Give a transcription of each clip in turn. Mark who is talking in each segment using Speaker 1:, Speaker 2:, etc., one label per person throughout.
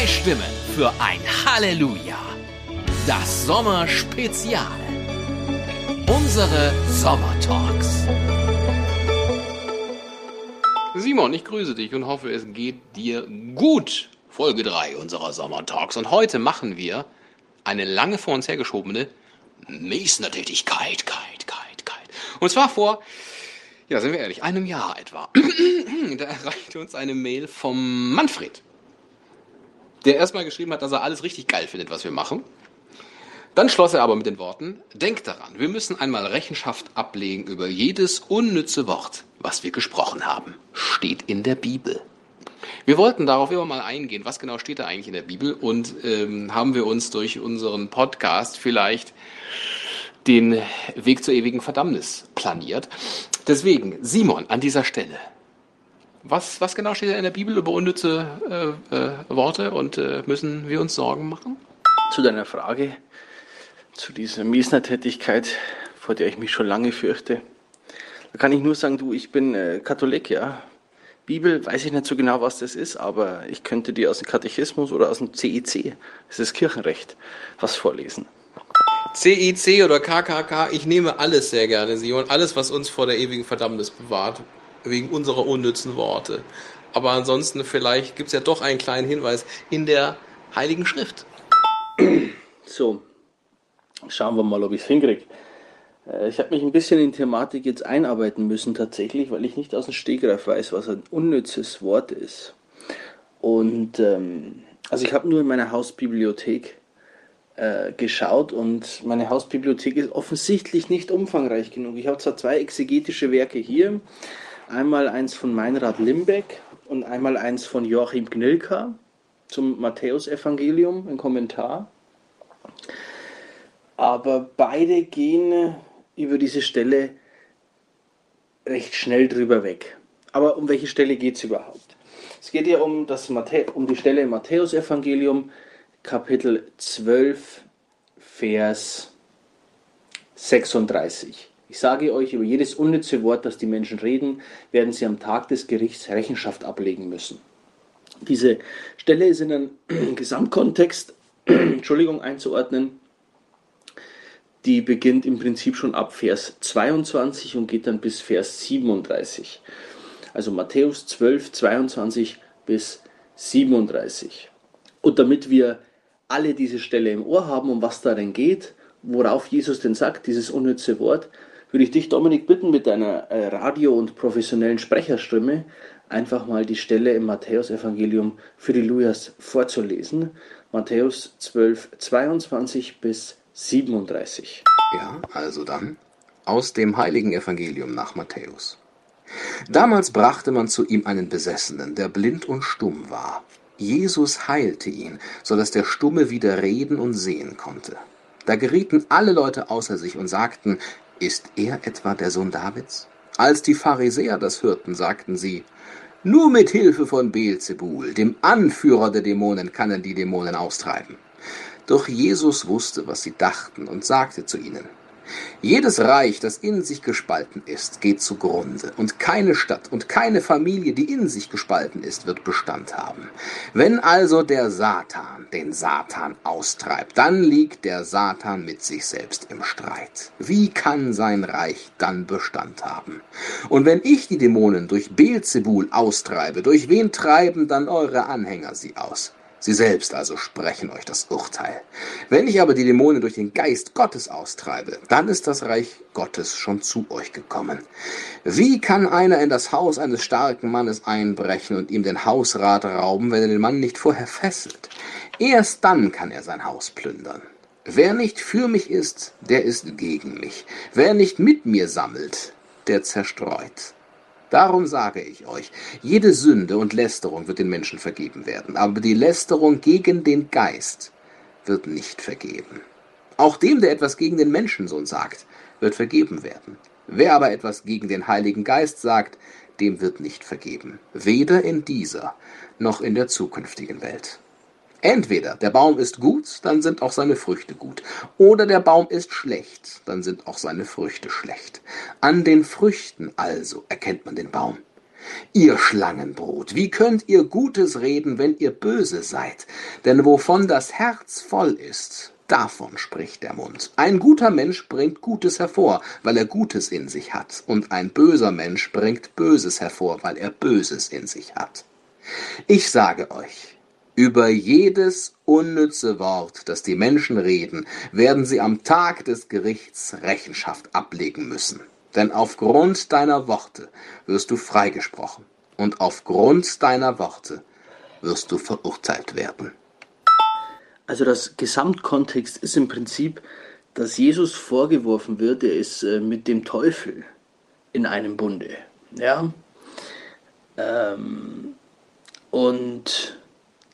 Speaker 1: Zwei Stimmen für ein Halleluja. Das Sommerspezial. Unsere Sommertalks.
Speaker 2: Simon, ich grüße dich und hoffe, es geht dir gut. Folge 3 unserer Sommertalks. Und heute machen wir eine lange vor uns hergeschobene Mesner-Tätigkeit. Kite, Kite, Kite. Und zwar vor, ja, sind wir ehrlich, einem Jahr etwa. da erreichte uns eine Mail vom Manfred, der erstmal geschrieben hat, dass er alles richtig geil findet, was wir machen. Dann schloss er aber mit den Worten, denkt daran, wir müssen einmal Rechenschaft ablegen über jedes unnütze Wort, was wir gesprochen haben. Steht in der Bibel. Wir wollten darauf immer mal eingehen, was genau steht da eigentlich in der Bibel und ähm, haben wir uns durch unseren Podcast vielleicht den Weg zur ewigen Verdammnis planiert. Deswegen, Simon, an dieser Stelle, was, was genau steht da in der Bibel über unnütze äh, äh, Worte und äh, müssen wir uns Sorgen machen?
Speaker 3: Zu deiner Frage, zu dieser Miesner-Tätigkeit, vor der ich mich schon lange fürchte. Da kann ich nur sagen, du, ich bin äh, Katholik, ja. Bibel, weiß ich nicht so genau, was das ist, aber ich könnte dir aus dem Katechismus oder aus dem CEC, das ist Kirchenrecht, was vorlesen.
Speaker 2: CIC oder KKK, ich nehme alles sehr gerne, Simon. Alles, was uns vor der ewigen Verdammnis bewahrt, wegen unserer unnützen Worte. Aber ansonsten vielleicht gibt es ja doch einen kleinen Hinweis in der Heiligen Schrift.
Speaker 3: So, Schauen wir mal, ob ich es hinkriege. Äh, ich habe mich ein bisschen in Thematik jetzt einarbeiten müssen tatsächlich, weil ich nicht aus dem Stegreif weiß, was ein unnützes Wort ist. Und ähm, also ich habe nur in meiner Hausbibliothek äh, geschaut und meine Hausbibliothek ist offensichtlich nicht umfangreich genug. Ich habe zwar zwei exegetische Werke hier, einmal eins von Meinrad Limbeck und einmal eins von Joachim Gnilka zum Matthäusevangelium, ein Kommentar aber beide gehen über diese Stelle recht schnell drüber weg. Aber um welche Stelle geht es überhaupt? Es geht ja um, das Matthä um die Stelle im Matthäusevangelium, Kapitel 12, Vers 36. Ich sage euch, über jedes unnütze Wort, das die Menschen reden, werden sie am Tag des Gerichts Rechenschaft ablegen müssen. Diese Stelle ist in einen Gesamtkontext Entschuldigung, einzuordnen, die beginnt im Prinzip schon ab Vers 22 und geht dann bis Vers 37. Also Matthäus 12, 22 bis 37. Und damit wir alle diese Stelle im Ohr haben, um was darin geht, worauf Jesus denn sagt, dieses unnütze Wort, würde ich dich, Dominik, bitten, mit deiner äh, Radio- und professionellen Sprecherstimme einfach mal die Stelle im Matthäusevangelium für die Lujas vorzulesen. Matthäus 12, 22 bis 37.
Speaker 2: Ja, also dann aus dem heiligen Evangelium nach Matthäus. Damals brachte man zu ihm einen Besessenen, der blind und stumm war. Jesus heilte ihn, so dass der Stumme wieder reden und sehen konnte. Da gerieten alle Leute außer sich und sagten, ist er etwa der Sohn Davids? Als die Pharisäer das hörten, sagten sie, nur mit Hilfe von Beelzebul, dem Anführer der Dämonen, kann er die Dämonen austreiben. Doch Jesus wusste, was sie dachten und sagte zu ihnen, jedes Reich, das in sich gespalten ist, geht zugrunde, und keine Stadt und keine Familie, die in sich gespalten ist, wird Bestand haben. Wenn also der Satan den Satan austreibt, dann liegt der Satan mit sich selbst im Streit. Wie kann sein Reich dann Bestand haben? Und wenn ich die Dämonen durch Beelzebul austreibe, durch wen treiben dann eure Anhänger sie aus? Sie selbst also sprechen euch das Urteil. Wenn ich aber die Dämonen durch den Geist Gottes austreibe, dann ist das Reich Gottes schon zu euch gekommen. Wie kann einer in das Haus eines starken Mannes einbrechen und ihm den Hausrat rauben, wenn er den Mann nicht vorher fesselt? Erst dann kann er sein Haus plündern. Wer nicht für mich ist, der ist gegen mich. Wer nicht mit mir sammelt, der zerstreut. Darum sage ich euch, jede Sünde und Lästerung wird den Menschen vergeben werden, aber die Lästerung gegen den Geist wird nicht vergeben. Auch dem, der etwas gegen den Menschensohn sagt, wird vergeben werden. Wer aber etwas gegen den Heiligen Geist sagt, dem wird nicht vergeben, weder in dieser noch in der zukünftigen Welt. Entweder der Baum ist gut, dann sind auch seine Früchte gut. Oder der Baum ist schlecht, dann sind auch seine Früchte schlecht. An den Früchten also erkennt man den Baum. Ihr Schlangenbrot, wie könnt ihr Gutes reden, wenn ihr böse seid? Denn wovon das Herz voll ist, davon spricht der Mund. Ein guter Mensch bringt Gutes hervor, weil er Gutes in sich hat, und ein böser Mensch bringt Böses hervor, weil er Böses in sich hat. Ich sage euch, über jedes unnütze Wort, das die Menschen reden, werden sie am Tag des Gerichts Rechenschaft ablegen müssen. Denn aufgrund deiner Worte wirst du freigesprochen und aufgrund deiner Worte wirst du verurteilt werden.
Speaker 3: Also das Gesamtkontext ist im Prinzip, dass Jesus vorgeworfen wird, er ist äh, mit dem Teufel in einem Bunde. Ja? Ähm, und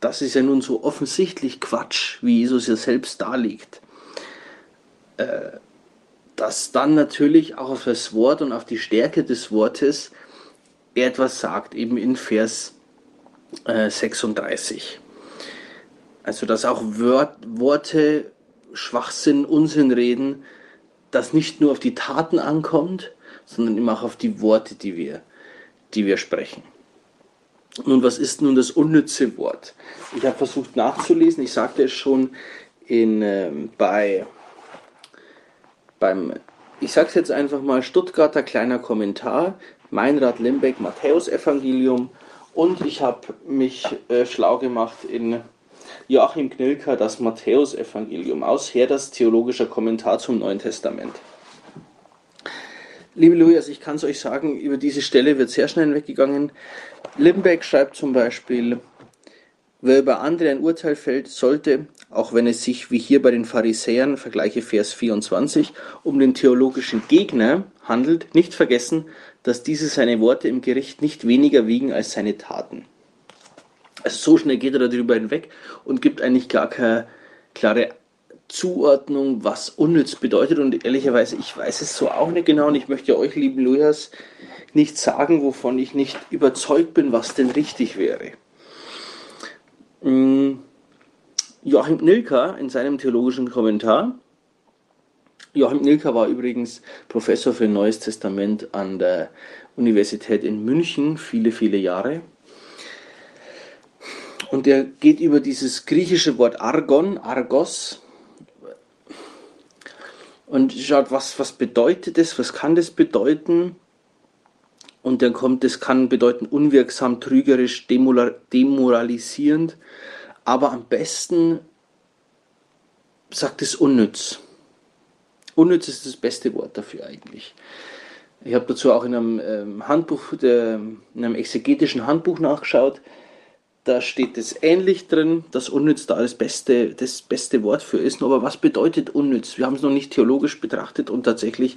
Speaker 3: das ist ja nun so offensichtlich Quatsch, wie Jesus ja selbst darlegt. Äh, dass dann natürlich auch auf das Wort und auf die Stärke des Wortes er etwas sagt, eben in Vers äh, 36. Also dass auch Wort, Worte Schwachsinn, Unsinn reden, das nicht nur auf die Taten ankommt, sondern immer auch auf die Worte, die wir, die wir sprechen. Nun, was ist nun das unnütze Wort? Ich habe versucht nachzulesen, ich sagte es schon in, äh, bei beim, ich sage es jetzt einfach mal, Stuttgarter kleiner Kommentar, Meinrad Limbeck, Matthäus Evangelium und ich habe mich äh, schlau gemacht in Joachim Knilker, das Matthäus Evangelium aus Herders theologischer Kommentar zum Neuen Testament. Liebe Luias, ich kann es euch sagen, über diese Stelle wird sehr schnell weggegangen. Limbeck schreibt zum Beispiel, Wer über andere ein Urteil fällt, sollte, auch wenn es sich wie hier bei den Pharisäern, vergleiche Vers 24, um den theologischen Gegner handelt, nicht vergessen, dass diese seine Worte im Gericht nicht weniger wiegen als seine Taten. Also so schnell geht er darüber hinweg und gibt eigentlich gar keine klare Zuordnung, was unnütz bedeutet. Und ehrlicherweise, ich weiß es so auch nicht genau und ich möchte euch, lieben Lujas, nicht sagen, wovon ich nicht überzeugt bin, was denn richtig wäre. Mm, Joachim Nilka in seinem theologischen Kommentar. Joachim Nilka war übrigens Professor für Neues Testament an der Universität in München viele, viele Jahre. Und er geht über dieses griechische Wort Argon, Argos, und schaut, was, was bedeutet das, was kann das bedeuten? Und dann kommt, das kann bedeuten unwirksam, trügerisch, demoralisierend, aber am besten sagt es unnütz. Unnütz ist das beste Wort dafür eigentlich. Ich habe dazu auch in einem ähm, Handbuch, in einem exegetischen Handbuch nachgeschaut. Da steht es ähnlich drin, dass unnütz da das beste, das beste Wort für ist. Aber was bedeutet unnütz? Wir haben es noch nicht theologisch betrachtet und tatsächlich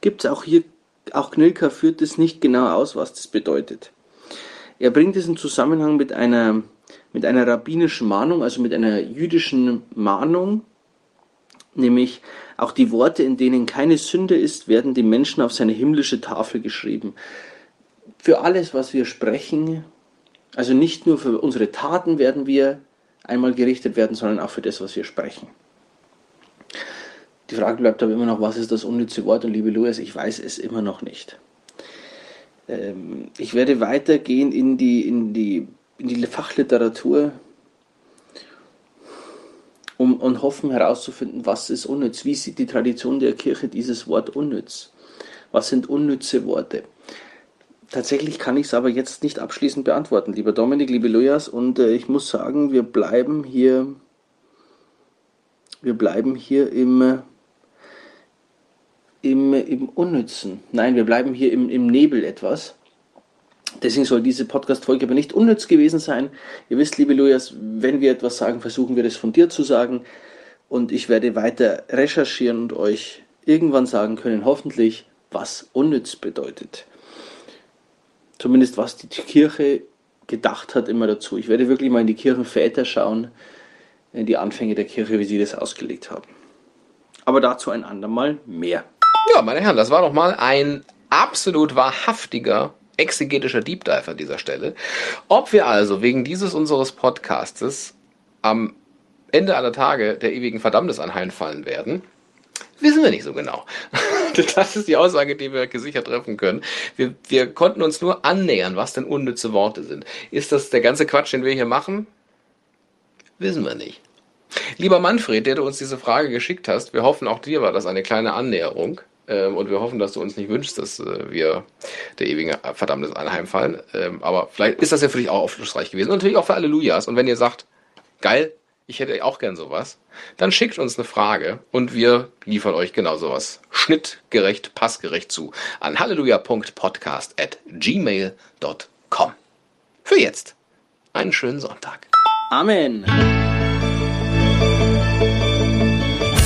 Speaker 3: gibt es auch hier auch Knilka führt es nicht genau aus, was das bedeutet. Er bringt es in Zusammenhang mit einer, mit einer rabbinischen Mahnung, also mit einer jüdischen Mahnung, nämlich auch die Worte, in denen keine Sünde ist, werden dem Menschen auf seine himmlische Tafel geschrieben. Für alles, was wir sprechen, also nicht nur für unsere Taten werden wir einmal gerichtet werden, sondern auch für das, was wir sprechen. Die Frage bleibt aber immer noch, was ist das unnütze Wort? Und liebe Louis, ich weiß es immer noch nicht. Ähm, ich werde weitergehen in die, in die, in die Fachliteratur um, und hoffen herauszufinden, was ist unnütz. Wie sieht die Tradition der Kirche dieses Wort unnütz? Was sind unnütze Worte? Tatsächlich kann ich es aber jetzt nicht abschließend beantworten, lieber Dominik, liebe Lujas. Und äh, ich muss sagen, wir bleiben hier, wir bleiben hier im im, im Unnützen. Nein, wir bleiben hier im, im Nebel etwas. Deswegen soll diese Podcast-Folge aber nicht unnütz gewesen sein. Ihr wisst, liebe Lujas, wenn wir etwas sagen, versuchen wir das von dir zu sagen. Und ich werde weiter recherchieren und euch irgendwann sagen können, hoffentlich, was unnütz bedeutet. Zumindest was die Kirche gedacht hat immer dazu. Ich werde wirklich mal in die Kirchenväter schauen, in die Anfänge der Kirche, wie sie das ausgelegt haben. Aber dazu ein andermal mehr.
Speaker 2: Ja, meine Herren, das war doch mal ein absolut wahrhaftiger exegetischer Deep Dive an dieser Stelle. Ob wir also wegen dieses unseres Podcastes am Ende aller Tage der ewigen Verdammnis anheimfallen werden, Wissen wir nicht so genau. Das ist die Aussage, die wir gesichert treffen können. Wir, wir konnten uns nur annähern, was denn unnütze Worte sind. Ist das der ganze Quatsch, den wir hier machen? Wissen wir nicht. Lieber Manfred, der du uns diese Frage geschickt hast, wir hoffen, auch dir war das eine kleine Annäherung. Ähm, und wir hoffen, dass du uns nicht wünschst, dass äh, wir der ewigen Verdammnis anheimfallen. Ähm, aber vielleicht ist das ja für dich auch aufschlussreich gewesen. Und natürlich auch für Hallelujas. Und wenn ihr sagt, geil, ich hätte auch gern sowas, dann schickt uns eine Frage und wir liefern euch genau sowas schnittgerecht, passgerecht zu an halleluja.podcast at gmail.com. Für jetzt einen schönen Sonntag.
Speaker 3: Amen.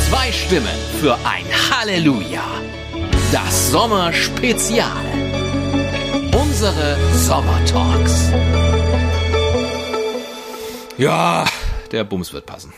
Speaker 1: Zwei Stimmen für ein Halleluja. Das Sommerspezial. Unsere Sommertalks.
Speaker 2: Ja, der Bums wird passen.